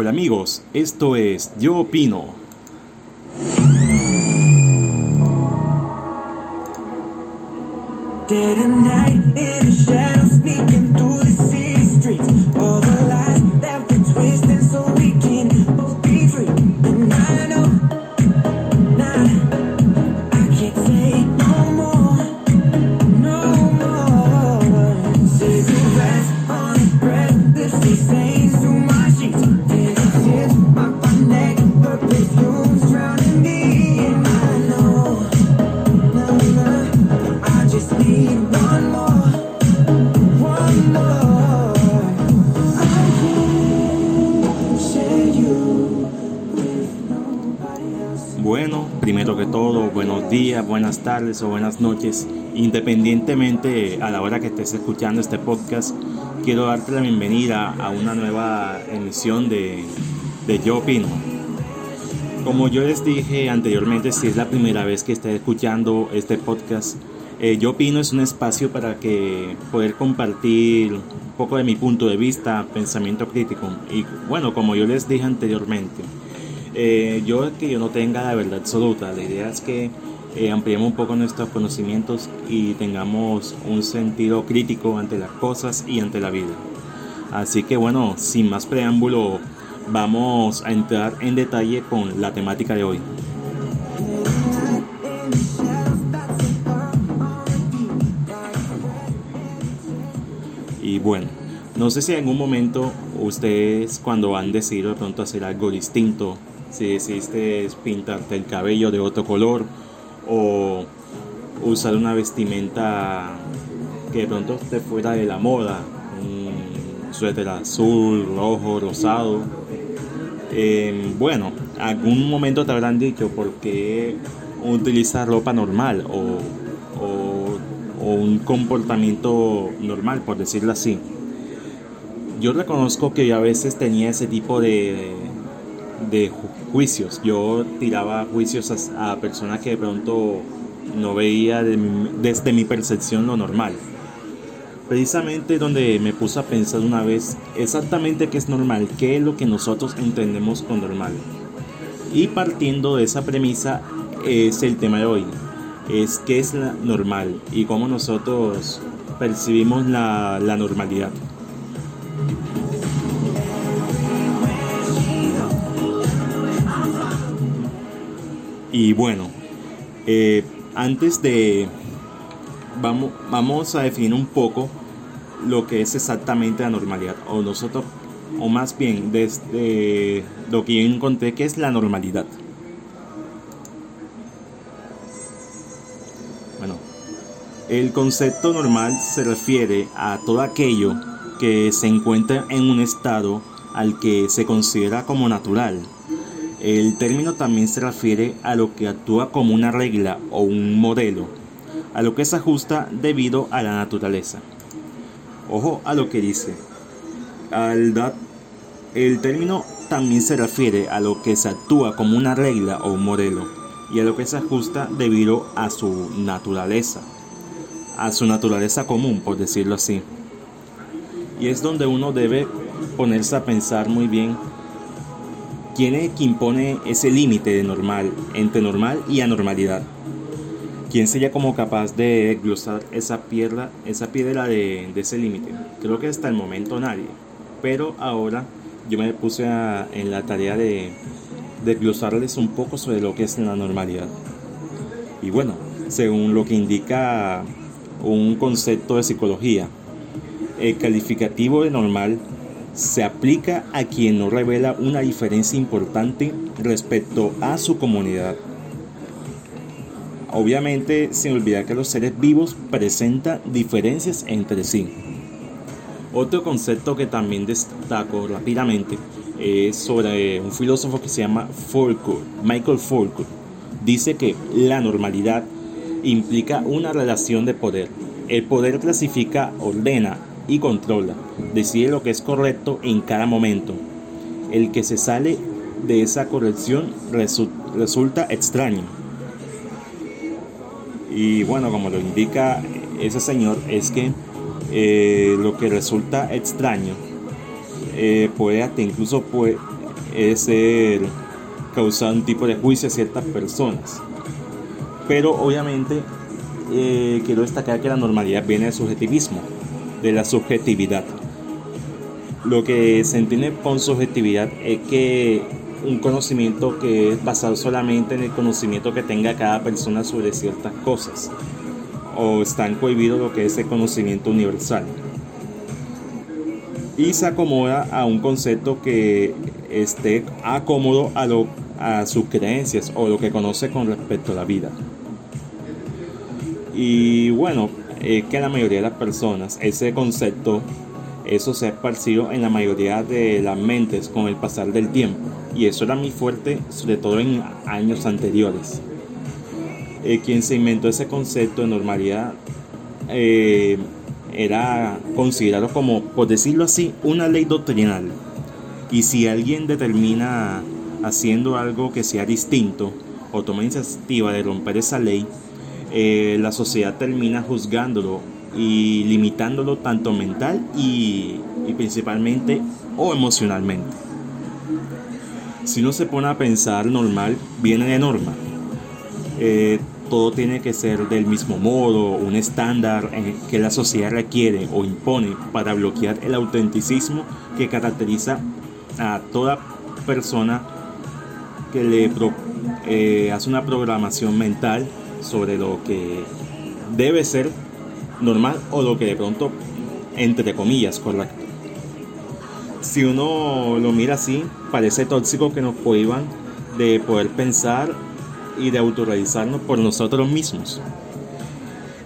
Hola amigos, esto es Yo Opino. Días, buenas tardes o buenas noches. Independientemente a la hora que estés escuchando este podcast, quiero darte la bienvenida a una nueva emisión de, de Yo Opino. Como yo les dije anteriormente, si es la primera vez que estés escuchando este podcast, eh, Yo Opino es un espacio para que poder compartir un poco de mi punto de vista, pensamiento crítico. Y bueno, como yo les dije anteriormente, eh, yo que yo no tenga la verdad absoluta. La idea es que eh, ampliemos un poco nuestros conocimientos y tengamos un sentido crítico ante las cosas y ante la vida. Así que bueno, sin más preámbulo, vamos a entrar en detalle con la temática de hoy. Y bueno, no sé si en algún momento ustedes cuando han decidido de pronto hacer algo distinto, si decidiste pintarte el cabello de otro color o usar una vestimenta que de pronto esté fuera de la moda, un suéter azul, rojo, rosado. Eh, bueno, algún momento te habrán dicho por qué utilizar ropa normal o, o- o un comportamiento normal, por decirlo así. Yo reconozco que yo a veces tenía ese tipo de, de ju- juicios. Yo tiraba juicios a, a personas que de pronto no veía de mi- desde mi percepción lo normal. Precisamente donde me puse a pensar una vez exactamente qué es normal, qué es lo que nosotros entendemos con normal. Y partiendo de esa premisa es el tema de hoy. Es qué es la normal y cómo nosotros percibimos la, la normalidad. Y bueno, eh, antes de... Vamos, vamos a definir un poco lo que es exactamente la normalidad. O nosotros, o más bien, desde lo que yo encontré que es la normalidad. Bueno, el concepto normal se refiere a todo aquello que se encuentra en un estado al que se considera como natural. El término también se refiere a lo que actúa como una regla o un modelo, a lo que se ajusta debido a la naturaleza. Ojo a lo que dice. Al da- el término también se refiere a lo que se actúa como una regla o un modelo y a lo que se ajusta debido a su naturaleza, a su naturaleza común, por decirlo así. Y es donde uno debe ponerse a pensar muy bien quién es quien pone ese límite de normal, entre normal y anormalidad. ¿Quién sería como capaz de glosar esa piedra, esa piedra de, de ese límite? Creo que hasta el momento nadie. Pero ahora yo me puse a- en la tarea de, de glosarles un poco sobre lo que es la normalidad. Y bueno, según lo que indica un concepto de psicología, el calificativo de normal se aplica a quien no revela una diferencia importante respecto a su comunidad. Obviamente, sin olvidar que los seres vivos presentan diferencias entre sí. Otro concepto que también destaco rápidamente es sobre un filósofo que se llama Foucault, Michael Foucault. Dice que la normalidad implica una relación de poder. El poder clasifica, ordena y controla, decide lo que es correcto en cada momento. El que se sale de esa corrección resu- resulta extraño. Y bueno, como lo indica ese señor, es que eh, lo que resulta extraño eh, puede hasta incluso puede, es ser causar un tipo de juicio a ciertas personas. Pero obviamente eh, quiero destacar que la normalidad viene del subjetivismo, de la subjetividad. Lo que se entiende con subjetividad es que un conocimiento que es basado solamente en el conocimiento que tenga cada persona sobre ciertas cosas o están cohibidos lo que es el conocimiento universal y se acomoda a un concepto que esté acómodo a, lo, a sus creencias o lo que conoce con respecto a la vida. Y bueno, que la mayoría de las personas, ese concepto, eso se ha esparcido en la mayoría de las mentes con el pasar del tiempo. Y eso era muy fuerte, sobre todo en años anteriores. Eh, quien se inventó ese concepto de normalidad eh, era considerado como, por decirlo así, una ley doctrinal. Y si alguien determina haciendo algo que sea distinto o toma iniciativa de romper esa ley, eh, la sociedad termina juzgándolo y limitándolo tanto mental y, principalmente o emocionalmente. Si uno se pone a pensar normal, viene de norma. Eh, todo tiene que ser del mismo modo, un estándar que la sociedad requiere o impone para bloquear el autenticismo que caracteriza a toda persona que le eh, hace una programación mental sobre lo que debe ser normal o lo que de pronto, entre comillas, correcto. Si uno lo mira así, parece tóxico que nos cohiban de poder pensar y de autorrealizarnos por nosotros mismos.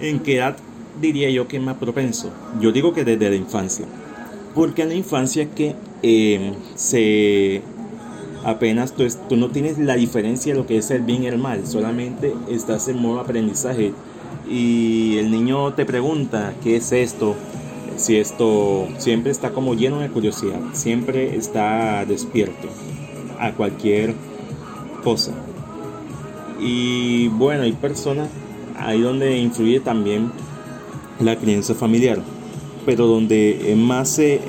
¿En qué edad diría yo que es más propenso? Yo digo que desde la infancia. Porque en la infancia que eh, se apenas tú, no tienes la diferencia de lo que es el bien y el mal, solamente estás en modo aprendizaje y el niño te pregunta qué es esto, si esto siempre está como lleno de curiosidad, siempre está despierto a cualquier cosa. Y bueno, hay personas ahí donde influye también la crianza familiar, pero donde más se,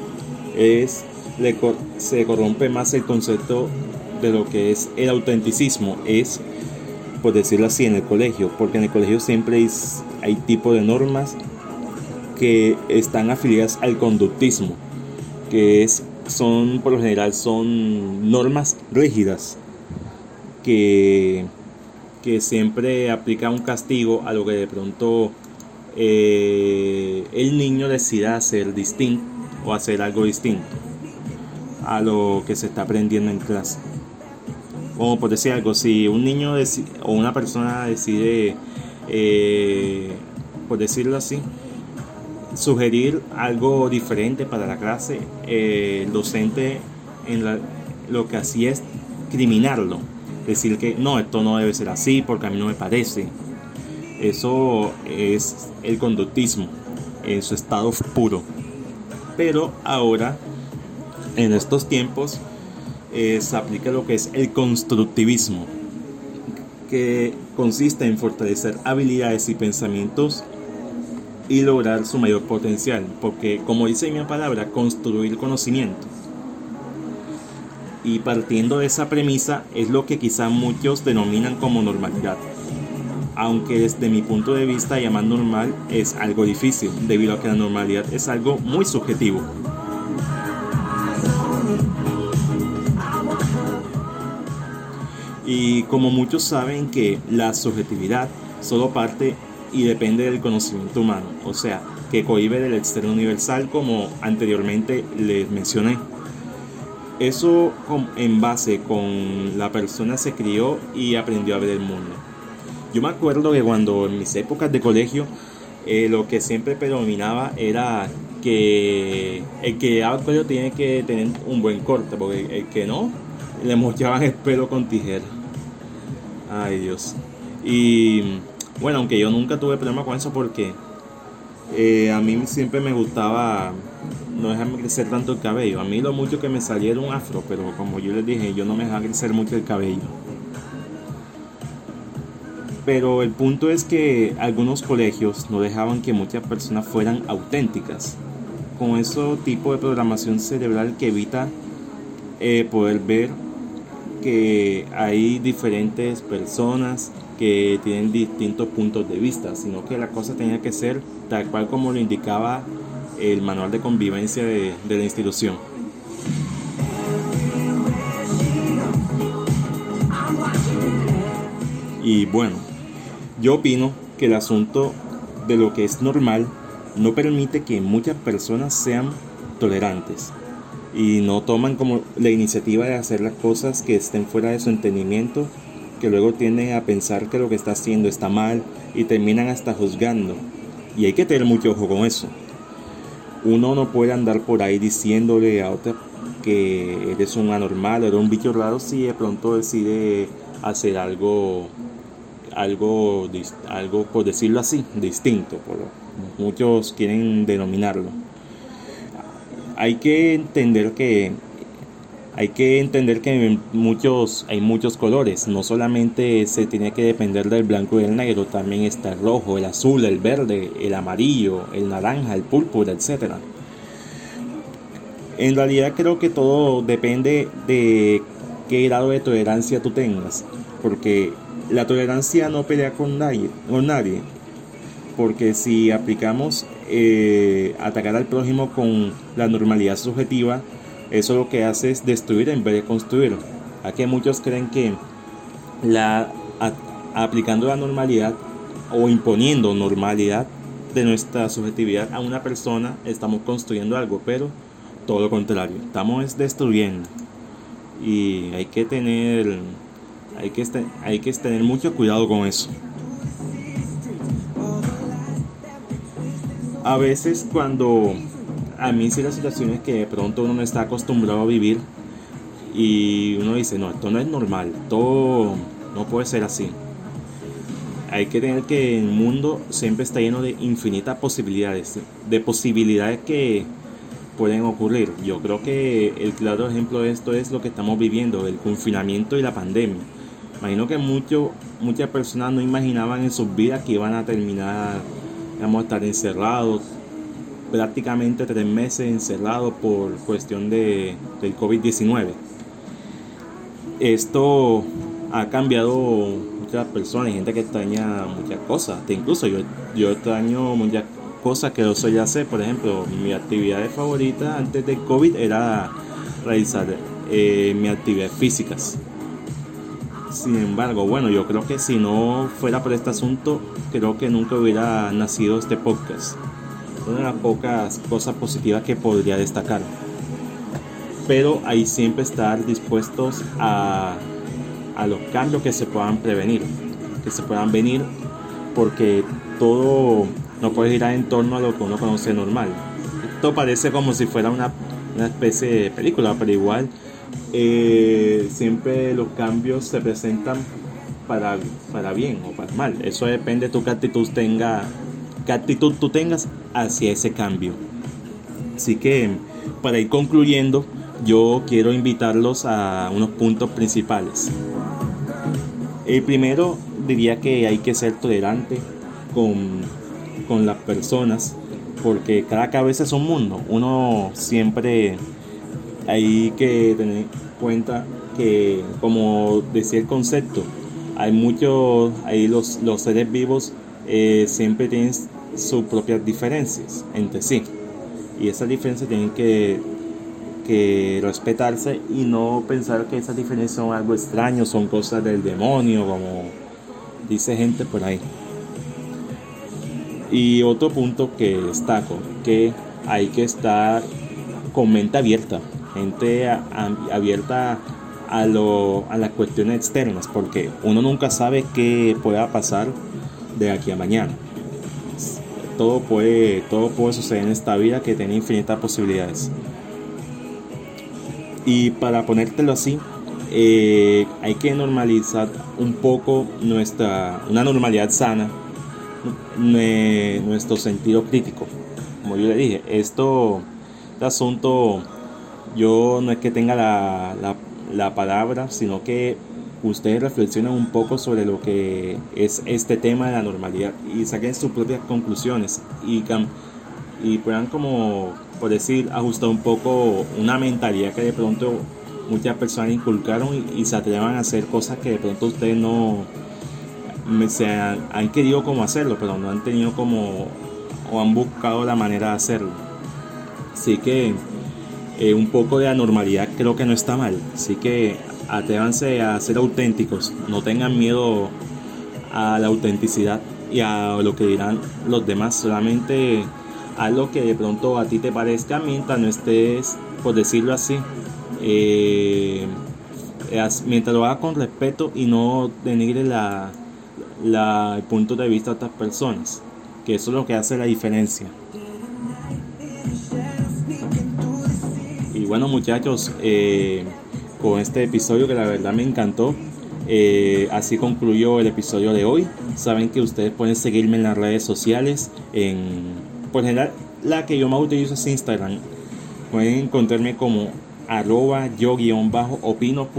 es, se corrompe más el concepto de lo que es el autenticismo, es, por decirlo así, en el colegio, porque en el colegio siempre hay, hay tipo de normas que están afiliadas al conductismo, que es, son, por lo general, son normas rígidas que que siempre aplica un castigo a lo que de pronto eh, el niño decida hacer distinto o hacer algo distinto a lo que se está aprendiendo en clase. Como por decir algo, si un niño o una persona decide, eh, por decirlo así, sugerir algo diferente para la clase, eh, el docente en lo que hacía es criminarlo decir que no, esto no debe ser así porque a mí no me parece. Eso es el conductismo en su estado puro. Pero ahora, en estos tiempos, eh, se aplica lo que es el constructivismo, que consiste en fortalecer habilidades y pensamientos y lograr su mayor potencial, porque como dice mi palabra, construir conocimiento y partiendo de esa premisa es lo que quizá muchos denominan como normalidad. Aunque desde mi punto de vista llamar normal es algo difícil, debido a que la normalidad es algo muy subjetivo. Y como muchos saben que la subjetividad solo parte y depende del conocimiento humano, o sea, que cohibe del externo universal como anteriormente les mencioné. Eso en base con la persona se crió y aprendió a ver el mundo. Yo me acuerdo que cuando en mis épocas de colegio eh, lo que siempre predominaba era que el que al colegio tiene que tener un buen corte, porque el que no, le mochaban el pelo con tijera. Ay Dios. Y bueno, aunque yo nunca tuve problema con eso porque eh, a mí siempre me gustaba no dejarme crecer tanto el cabello. A mí lo mucho que me saliera un afro, pero como yo les dije, yo no me dejaba crecer mucho el cabello. Pero el punto es que algunos colegios no dejaban que muchas personas fueran auténticas. Con ese tipo de programación cerebral que evita eh, poder ver que hay diferentes personas que tienen distintos puntos de vista, sino que la cosa tenía que ser tal cual como lo indicaba el manual de convivencia de, la institución. Y bueno, yo opino que el asunto de lo que es normal no permite que muchas personas sean tolerantes y no toman como la iniciativa de hacer las cosas que estén fuera de su entendimiento, que luego tienden a pensar que lo que está haciendo está mal y terminan hasta juzgando. Y hay que tener mucho ojo con eso. Uno no puede andar por ahí diciéndole a otra que eres un anormal, eres un bicho raro si de pronto decide hacer algo algo algo por decirlo así, distinto, por muchos quieren denominarlo hay que entender que hay que entender que muchos, hay muchos colores, no solamente se tiene que depender del blanco y el negro, también está el rojo, el azul, el verde, el amarillo, el naranja, el púrpura, etc. En realidad creo que todo depende de qué grado de tolerancia tú tengas, porque la tolerancia no pelea con nadie, con nadie porque si aplicamos eh, atacar al prójimo con la normalidad subjetiva, eso lo que hace es destruir en vez de construir. Aquí muchos creen que la, aplicando la normalidad o imponiendo normalidad de nuestra subjetividad a una persona estamos construyendo algo, pero todo lo contrario, estamos destruyendo. Y hay que tener hay que, hay que tener mucho cuidado con eso. A veces cuando a mí sí las situaciones que de pronto uno no está acostumbrado a vivir y uno dice, no, esto no es normal, todo no puede ser así. Hay que tener que el mundo siempre está lleno de infinitas posibilidades, de posibilidades que pueden ocurrir. Yo creo que el claro ejemplo de esto es lo que estamos viviendo, el confinamiento y la pandemia. Imagino que mucho, muchas personas no imaginaban en sus vidas que iban a terminar vamos a estar encerrados prácticamente tres meses encerrados por cuestión de, del COVID-19. Esto ha cambiado muchas personas, gente que extraña muchas cosas, incluso yo, yo extraño muchas cosas que yo soy hacer, por ejemplo, mi actividad favorita antes del COVID era realizar eh, mis actividades físicas. Sin embargo, bueno, yo creo que si no fuera por este asunto, creo que nunca hubiera nacido este podcast. Una de las pocas cosas positivas que podría destacar. Pero ahí siempre estar dispuestos a, a los cambios que se puedan prevenir, que se puedan venir, porque todo no puede girar en torno a lo que uno conoce normal. Esto parece como si fuera una, una especie de película, pero igual eh, siempre los cambios se presentan para, para bien o para mal. Eso depende de tu actitud tenga, qué actitud tú tengas hacia ese cambio. Así que para ir concluyendo, yo quiero invitarlos a unos puntos principales. El primero diría que hay que ser tolerante con, con las personas, porque cada cabeza es un mundo. Uno siempre hay que tener en cuenta que, como decía el concepto, hay muchos, ahí los, los seres vivos eh, siempre tienen sus propias diferencias entre sí. Y esas diferencias tienen que, que respetarse y no pensar que esas diferencias son algo extraño, son cosas del demonio, como dice gente por ahí. Y otro punto que destaco, que hay que estar con mente abierta gente abierta a, lo, a las cuestiones externas, porque uno nunca sabe qué pueda pasar de aquí a mañana. Todo puede, todo puede suceder en esta vida que tiene infinitas posibilidades. Y para ponértelo así, eh, hay que normalizar un poco nuestra, una normalidad sana, nuestro sentido crítico. Como yo le dije, esto, este asunto yo no es que tenga la, palabra, sino que ustedes reflexionen un poco sobre lo que es este tema de la normalidad y saquen sus propias conclusiones y, y puedan como, por decir, ajustar un poco una mentalidad que de pronto muchas personas inculcaron y, se atrevan a hacer cosas que de pronto ustedes no se han, han, querido como hacerlo, pero no han tenido como o han buscado la manera de hacerlo. Así que eh, un poco de anormalidad creo que no está mal. Así que atrévanse a ser auténticos, no tengan miedo a la autenticidad y a lo que dirán los demás, solamente haz lo que de pronto a ti te parezca mientras no estés, por decirlo así, eh, mientras lo hagas con respeto y no denigre la, el punto de vista de otras personas, que eso es lo que hace la diferencia. Bueno muchachos, eh, con este episodio que la verdad me encantó, eh, así concluyó el episodio de hoy. Saben que ustedes pueden seguirme en las redes sociales. En, por general, la que yo más utilizo es Instagram. Pueden encontrarme como arroba yo-opino.nv.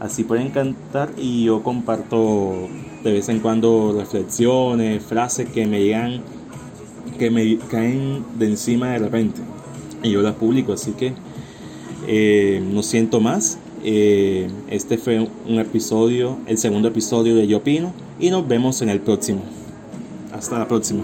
Así pueden cantar y yo comparto de vez en cuando reflexiones, frases que me llegan, que me caen de encima de repente y yo las publico. Así que eh, no siento más. Eh, este fue un episodio, el segundo episodio de Yo Opino y nos vemos en el próximo. Hasta la próxima.